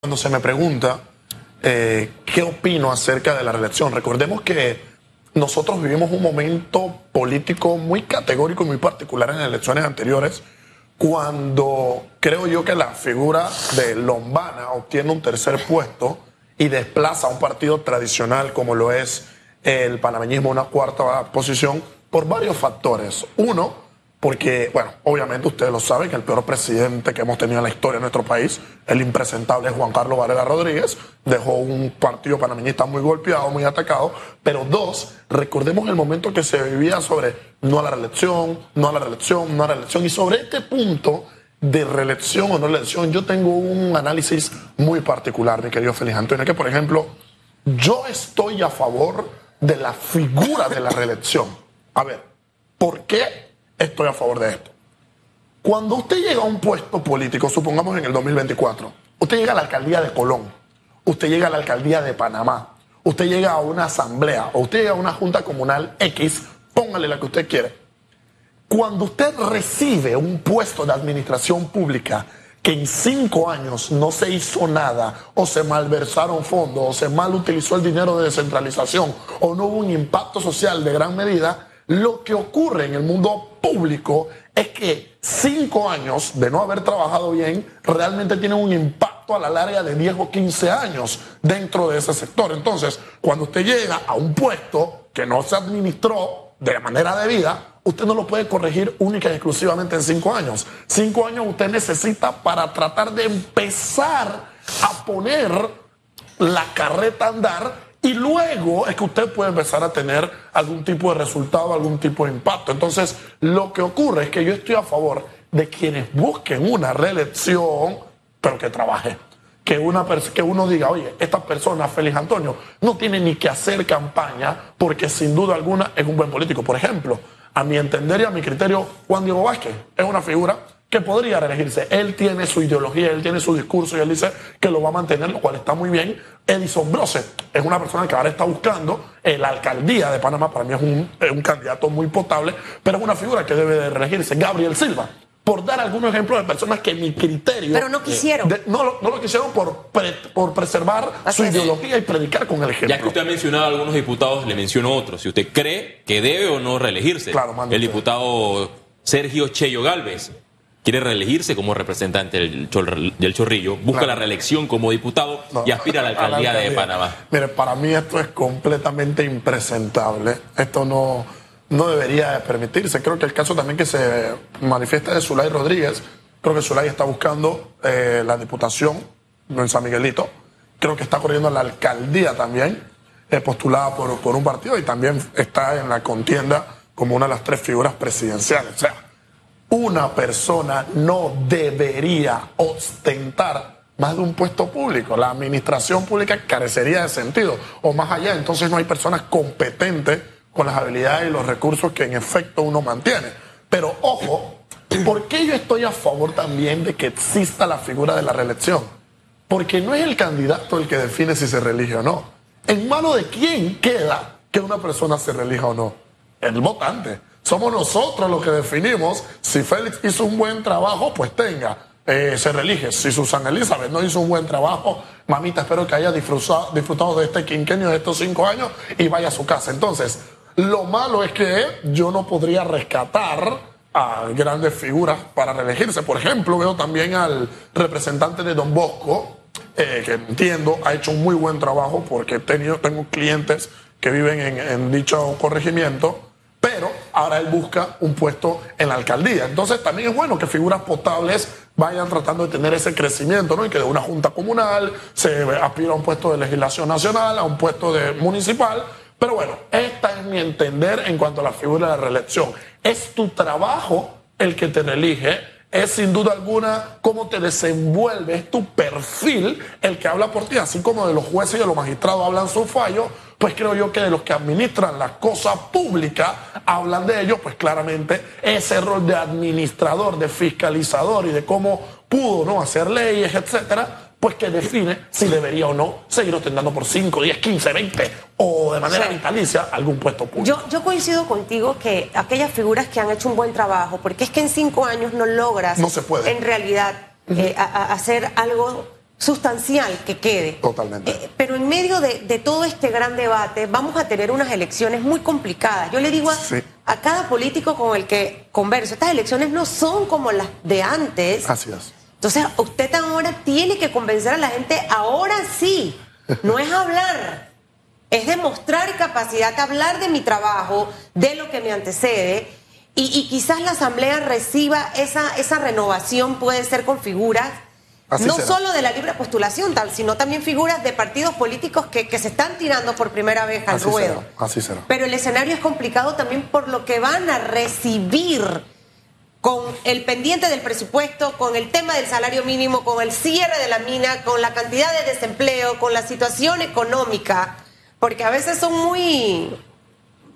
Cuando se me pregunta eh, qué opino acerca de la reelección, recordemos que nosotros vivimos un momento político muy categórico y muy particular en elecciones anteriores, cuando creo yo que la figura de Lombana obtiene un tercer puesto y desplaza a un partido tradicional como lo es el panameñismo una cuarta posición por varios factores. Uno, porque, bueno, obviamente ustedes lo saben que el peor presidente que hemos tenido en la historia de nuestro país, el impresentable Juan Carlos Varela Rodríguez, dejó un partido panameñista muy golpeado, muy atacado. Pero dos, recordemos el momento que se vivía sobre no a la reelección, no a la reelección, no a la reelección. Y sobre este punto de reelección o no reelección, yo tengo un análisis muy particular, mi querido Félix Antonio, que por ejemplo, yo estoy a favor de la figura de la reelección. A ver, ¿por qué estoy a favor de esto. Cuando usted llega a un puesto político, supongamos en el 2024, usted llega a la alcaldía de Colón, usted llega a la alcaldía de Panamá, usted llega a una asamblea o usted llega a una junta comunal X, póngale la que usted quiere. Cuando usted recibe un puesto de administración pública que en cinco años no se hizo nada, o se malversaron fondos, o se mal utilizó el dinero de descentralización, o no hubo un impacto social de gran medida, lo que ocurre en el mundo público es que cinco años de no haber trabajado bien realmente tienen un impacto a la larga de 10 o 15 años dentro de ese sector. Entonces, cuando usted llega a un puesto que no se administró de manera debida, usted no lo puede corregir única y exclusivamente en cinco años. Cinco años usted necesita para tratar de empezar a poner la carreta a andar y luego es que usted puede empezar a tener algún tipo de resultado, algún tipo de impacto. Entonces, lo que ocurre es que yo estoy a favor de quienes busquen una reelección, pero que trabaje. Que, una que uno diga, oye, esta persona, Félix Antonio, no tiene ni que hacer campaña porque sin duda alguna es un buen político. Por ejemplo, a mi entender y a mi criterio, Juan Diego Vázquez es una figura que podría reelegirse. Él tiene su ideología, él tiene su discurso y él dice que lo va a mantener, lo cual está muy bien. Edison Brose es una persona que ahora está buscando la alcaldía de Panamá, para mí es un, un, candidato muy potable, pero es una figura que debe de reelegirse. Gabriel Silva, por dar algunos ejemplos de personas que mi criterio... Pero no quisieron. no, no, lo quisieron por, por preservar su ideología y predicar con el ejemplo. Ya que usted ha mencionado a algunos diputados, le menciono otros. Si usted cree que debe o no reelegirse. Claro, El diputado Sergio Cheyo Galvez quiere reelegirse como representante del, Chorrillo, busca la reelección como diputado y aspira a la, alcaldía de Panamá. Mire, para mí esto es completamente impresentable. Esto no, no debería permitirse. Creo que el caso también que se manifiesta de Zulay Rodríguez, creo que Zulay está buscando eh, la diputación en San Miguelito. Creo que está corriendo la alcaldía también, eh, postulada por, por un partido y también está en la contienda como una de las tres figuras presidenciales. O sea, una persona no debería ostentar más de un puesto público. La administración pública carecería de sentido. O más allá, entonces no hay personas competentes con las habilidades y los recursos que en efecto uno mantiene. Pero ojo, ¿por qué yo estoy a favor también de que exista la figura de la reelección? Porque no es el candidato el que define si se reelige o no. ¿En mano de quién queda que una persona se relija o no? El votante. Somos nosotros los que definimos si Félix hizo un buen trabajo, pues tenga, eh, se relige. Si Susana Elizabeth no hizo un buen trabajo, mamita, espero que haya disfrutado, disfrutado de este quinquenio, de estos cinco años y vaya a su casa. Entonces, lo malo es que yo no podría rescatar a grandes figuras para reelegirse. Por ejemplo, veo también al representante de Don Bosco, eh, que entiendo ha hecho un muy buen trabajo porque he tenido, tengo clientes que viven en, en dicho corregimiento ahora él busca un puesto en la alcaldía. Entonces también es bueno que figuras potables vayan tratando de tener ese crecimiento, ¿no? Y que de una junta comunal se aspira a un puesto de legislación nacional, a un puesto de municipal. Pero bueno, esta es mi entender en cuanto a la figura de reelección. Es tu trabajo el que te reelige es sin duda alguna cómo te desenvuelves, es tu perfil el que habla por ti, así como de los jueces y de los magistrados hablan su fallo, pues creo yo que de los que administran la cosa pública hablan de ellos, pues claramente ese rol de administrador, de fiscalizador y de cómo pudo no hacer leyes, etcétera, pues que define si debería o no seguir ostentando por 5, 10, 15, 20 o de manera vitalicia algún puesto público. Yo, yo coincido contigo que aquellas figuras que han hecho un buen trabajo, porque es que en cinco años no logras no se puede. en realidad eh, hacer algo sustancial que quede. Totalmente. Eh, pero en medio de, de todo este gran debate vamos a tener unas elecciones muy complicadas. Yo le digo a, Sí. a cada político con el que converso, estas elecciones no son como las de antes. Así es. Entonces, usted ahora tiene que convencer a la gente, ahora sí, no es hablar, es demostrar capacidad, hablar de mi trabajo, de lo que me antecede, y, y quizás la Asamblea reciba esa, esa renovación, puede ser con figuras, Así no será. solo de la libre postulación, tal, sino también figuras de partidos políticos que, que se están tirando por primera vez al Así ruedo. será. Así será. Pero el escenario es complicado también por lo que van a recibir con el pendiente del presupuesto, con el tema del salario mínimo, con el cierre de la mina, con la cantidad de desempleo, con la situación económica, porque a veces son muy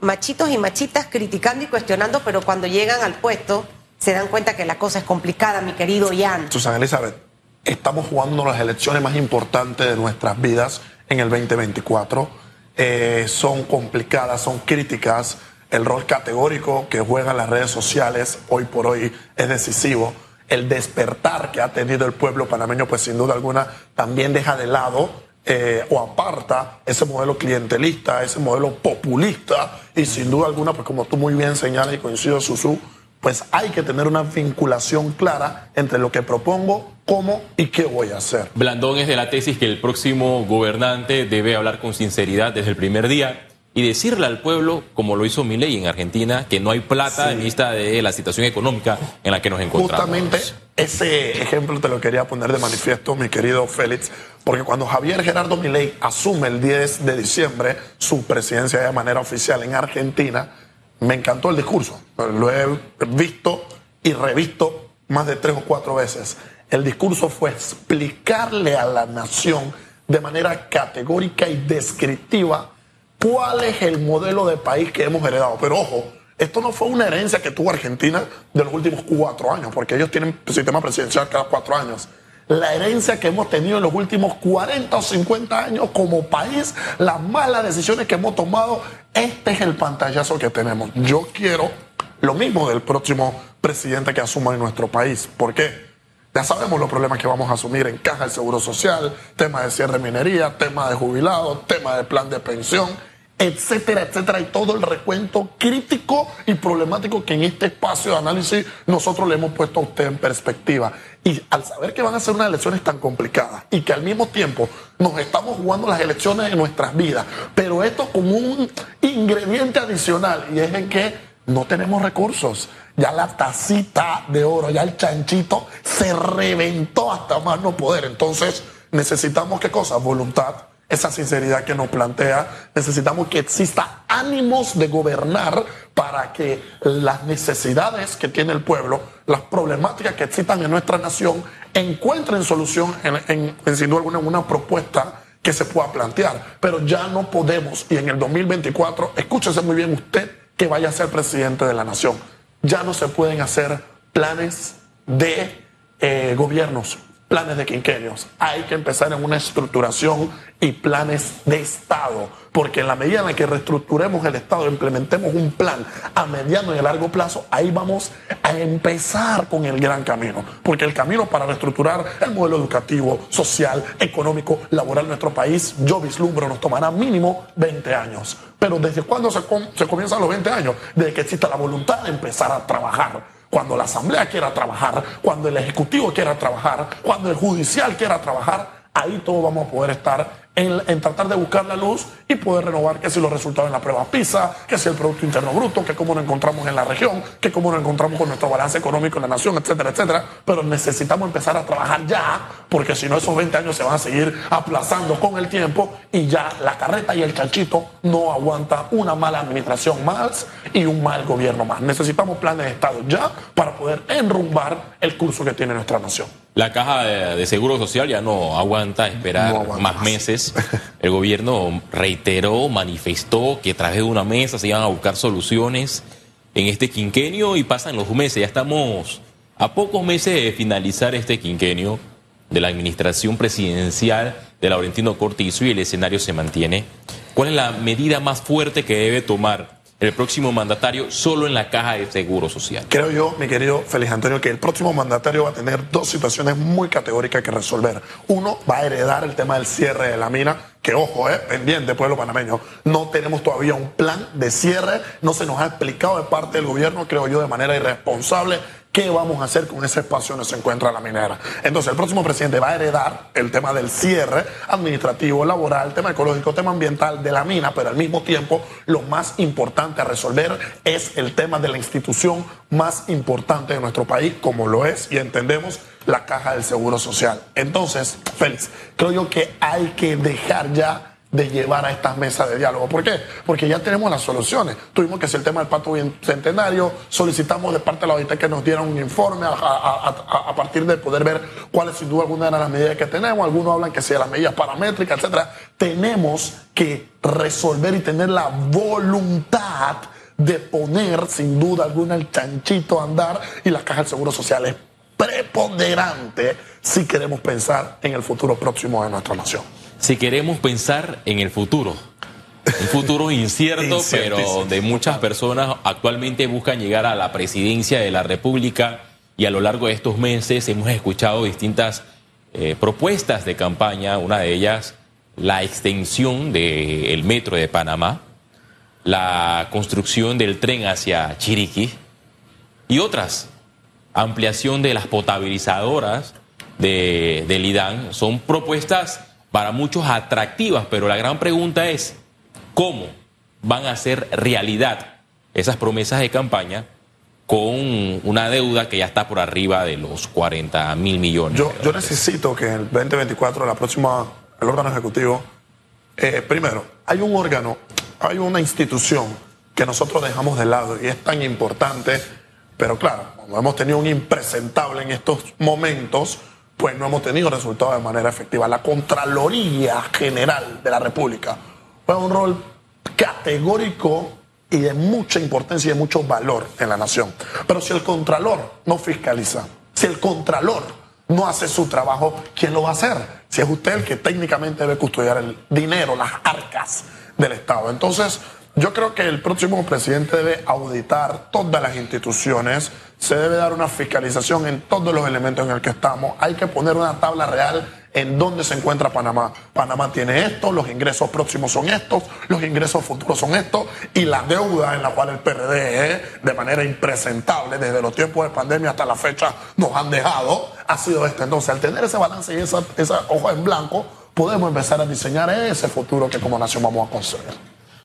machitos y machitas criticando y cuestionando, pero cuando llegan al puesto se dan cuenta que la cosa es complicada, mi querido Ian. Susana Elizabeth, estamos jugando las elecciones más importantes de nuestras vidas en el 2024. Eh, son complicadas, son críticas. El rol categórico que juegan las redes sociales hoy por hoy es decisivo. El despertar que ha tenido el pueblo panameño, pues sin duda alguna, también deja de lado eh, o aparta ese modelo clientelista, ese modelo populista y sin duda alguna, pues como tú muy bien señalas y coincido, Susu, pues hay que tener una vinculación clara entre lo que propongo, cómo y qué voy a hacer. Blandón es de la tesis que el próximo gobernante debe hablar con sinceridad desde el primer día y decirle al pueblo, como lo hizo Milei en Argentina, que no hay plata Sí. en vista de la situación económica en la que nos encontramos. Justamente ese ejemplo te lo quería poner de manifiesto, mi querido Félix, porque cuando Javier Gerardo Milei asume el 10 de diciembre su presidencia de manera oficial en Argentina, me encantó el discurso. Lo he visto y revisto más de tres o cuatro veces. El discurso fue explicarle a la nación de manera categórica y descriptiva cuál es el modelo de país que hemos heredado. Pero ojo, esto no fue una herencia que tuvo Argentina de los últimos cuatro años, porque ellos tienen sistema presidencial cada cuatro años. La herencia que hemos tenido en los últimos 40 o 50 años como país, las malas decisiones que hemos tomado, este es el pantallazo que tenemos. Yo quiero lo mismo del próximo presidente que asuma en nuestro país. ¿Por qué? Ya sabemos los problemas que vamos a asumir en caja del seguro social, tema de cierre de minería, tema de jubilados, tema de plan de pensión, etcétera, etcétera, y todo el recuento crítico y problemático que en este espacio de análisis nosotros le hemos puesto a usted en perspectiva. Y al saber que van a ser unas elecciones tan complicadas y que al mismo tiempo nos estamos jugando las elecciones de nuestras vidas, pero esto como un ingrediente adicional, y es en que no tenemos recursos. Ya la tacita de oro, ya el chanchito se reventó hasta más no poder. Entonces necesitamos qué cosa? Voluntad, esa sinceridad que nos plantea. Necesitamos que exista ánimos de gobernar para que las necesidades que tiene el pueblo, las problemáticas que existan en nuestra nación, encuentren solución en, en, en sin duda alguna una propuesta que se pueda plantear. Pero ya no podemos, y en el 2024, escúchese muy bien usted que vaya a ser presidente de la nación. Ya no se pueden hacer planes de eh, gobiernos, planes de quinquenios. Hay que empezar en una estructuración y planes de Estado, porque en la medida en la que reestructuremos el Estado, implementemos un plan a mediano y a largo plazo, ahí vamos a empezar con el gran camino, porque el camino para reestructurar el modelo educativo, social, económico, laboral de nuestro país, yo vislumbro, nos tomará mínimo 20 años. Pero ¿desde cuándo se, com se comienzan los 20 años? Desde que exista la voluntad de empezar a trabajar cuando la Asamblea quiera trabajar, cuando el Ejecutivo quiera trabajar, cuando el Judicial quiera trabajar, ahí todos vamos a poder estar en, en, tratar de buscar la luz y poder renovar que si los resultados en la prueba PISA, que si el Producto Interno Bruto, que cómo nos encontramos en la región, que cómo nos encontramos con nuestro balance económico en la nación, etcétera, etcétera. Pero necesitamos empezar a trabajar ya, porque si no esos 20 años se van a seguir aplazando con el tiempo y ya la carreta y el chanchito no aguanta una mala administración más y un mal gobierno más. Necesitamos planes de Estado ya para poder enrumbar el curso que tiene nuestra nación. La caja de, de, Seguro Social ya no aguanta esperar No aguanta más más. meses. El gobierno reiteró, manifestó que a través de una mesa se iban a buscar soluciones en este quinquenio y pasan los meses. Ya estamos a pocos meses de finalizar este quinquenio de la administración presidencial de Laurentino Cortizo y el escenario se mantiene. ¿Cuál es la medida más fuerte que debe tomar el próximo mandatario solo en la caja de seguro social? Creo yo, mi querido Félix Antonio, que el próximo mandatario va a tener dos situaciones muy categóricas que resolver. Uno, va a heredar el tema del cierre de la mina, que ojo, eh, pendiente, pueblo panameño. No tenemos todavía un plan de cierre, no se nos ha explicado de parte del gobierno, creo yo, de manera irresponsable ¿Qué vamos a hacer con ese espacio donde se encuentra la minera? Entonces, el próximo presidente va a heredar el tema del cierre administrativo, laboral, tema ecológico, tema ambiental de la mina, pero al mismo tiempo lo más importante a resolver es el tema de la institución más importante de nuestro país, como lo es y entendemos la caja del Seguro Social. Entonces, Félix, creo yo que hay que dejar ya de llevar a estas mesas de diálogo. ¿Por qué? Porque ya tenemos las soluciones. Tuvimos que hacer el tema del pacto centenario, solicitamos de parte de la OIT que nos dieran un informe a, partir de poder ver cuáles sin duda alguna eran las medidas que tenemos. Algunos hablan que sean las medidas paramétricas, etcétera. Tenemos que resolver y tener la voluntad de poner sin duda alguna el chanchito a andar y la caja del Seguro Social es preponderante si queremos pensar en el futuro próximo de nuestra nación si queremos pensar en el futuro. Un futuro incierto, pero donde muchas personas actualmente buscan llegar a la presidencia de la República y a lo largo de estos meses hemos escuchado distintas eh, propuestas de campaña, una de ellas la extensión del metro de Panamá, la construcción del tren hacia Chiriquí y otras, ampliación de las potabilizadoras de, del IDAN, son propuestas para muchos atractivas, pero la gran pregunta es, ¿cómo van a ser realidad esas promesas de campaña con una deuda que ya está por arriba de los 40 mil millones? Yo, yo necesito que en el 2024, la próxima, el órgano ejecutivo, eh, primero, hay un órgano, hay una institución que nosotros dejamos de lado y es tan importante, pero claro, hemos tenido un impresentable en estos momentos, pues no hemos tenido resultados de manera efectiva. La Contraloría General de la República juega un rol categórico y de mucha importancia y de mucho valor en la nación. Pero si el Contralor no fiscaliza, si el Contralor no hace su trabajo, ¿quién lo va a hacer? Si es usted el que técnicamente debe custodiar el dinero, las arcas del Estado. Entonces, yo creo que el próximo presidente debe auditar todas las instituciones, se debe dar una fiscalización en todos los elementos en el que estamos, hay que poner una tabla real en dónde se encuentra Panamá. Panamá tiene esto, los ingresos próximos son estos, los ingresos futuros son estos y la deuda en la cual el PRD de manera impresentable desde los tiempos de pandemia hasta la fecha nos han dejado ha sido esta. Entonces, al tener ese balance y esa, esa hoja en blanco, podemos empezar a diseñar ese futuro que como nación vamos a construir.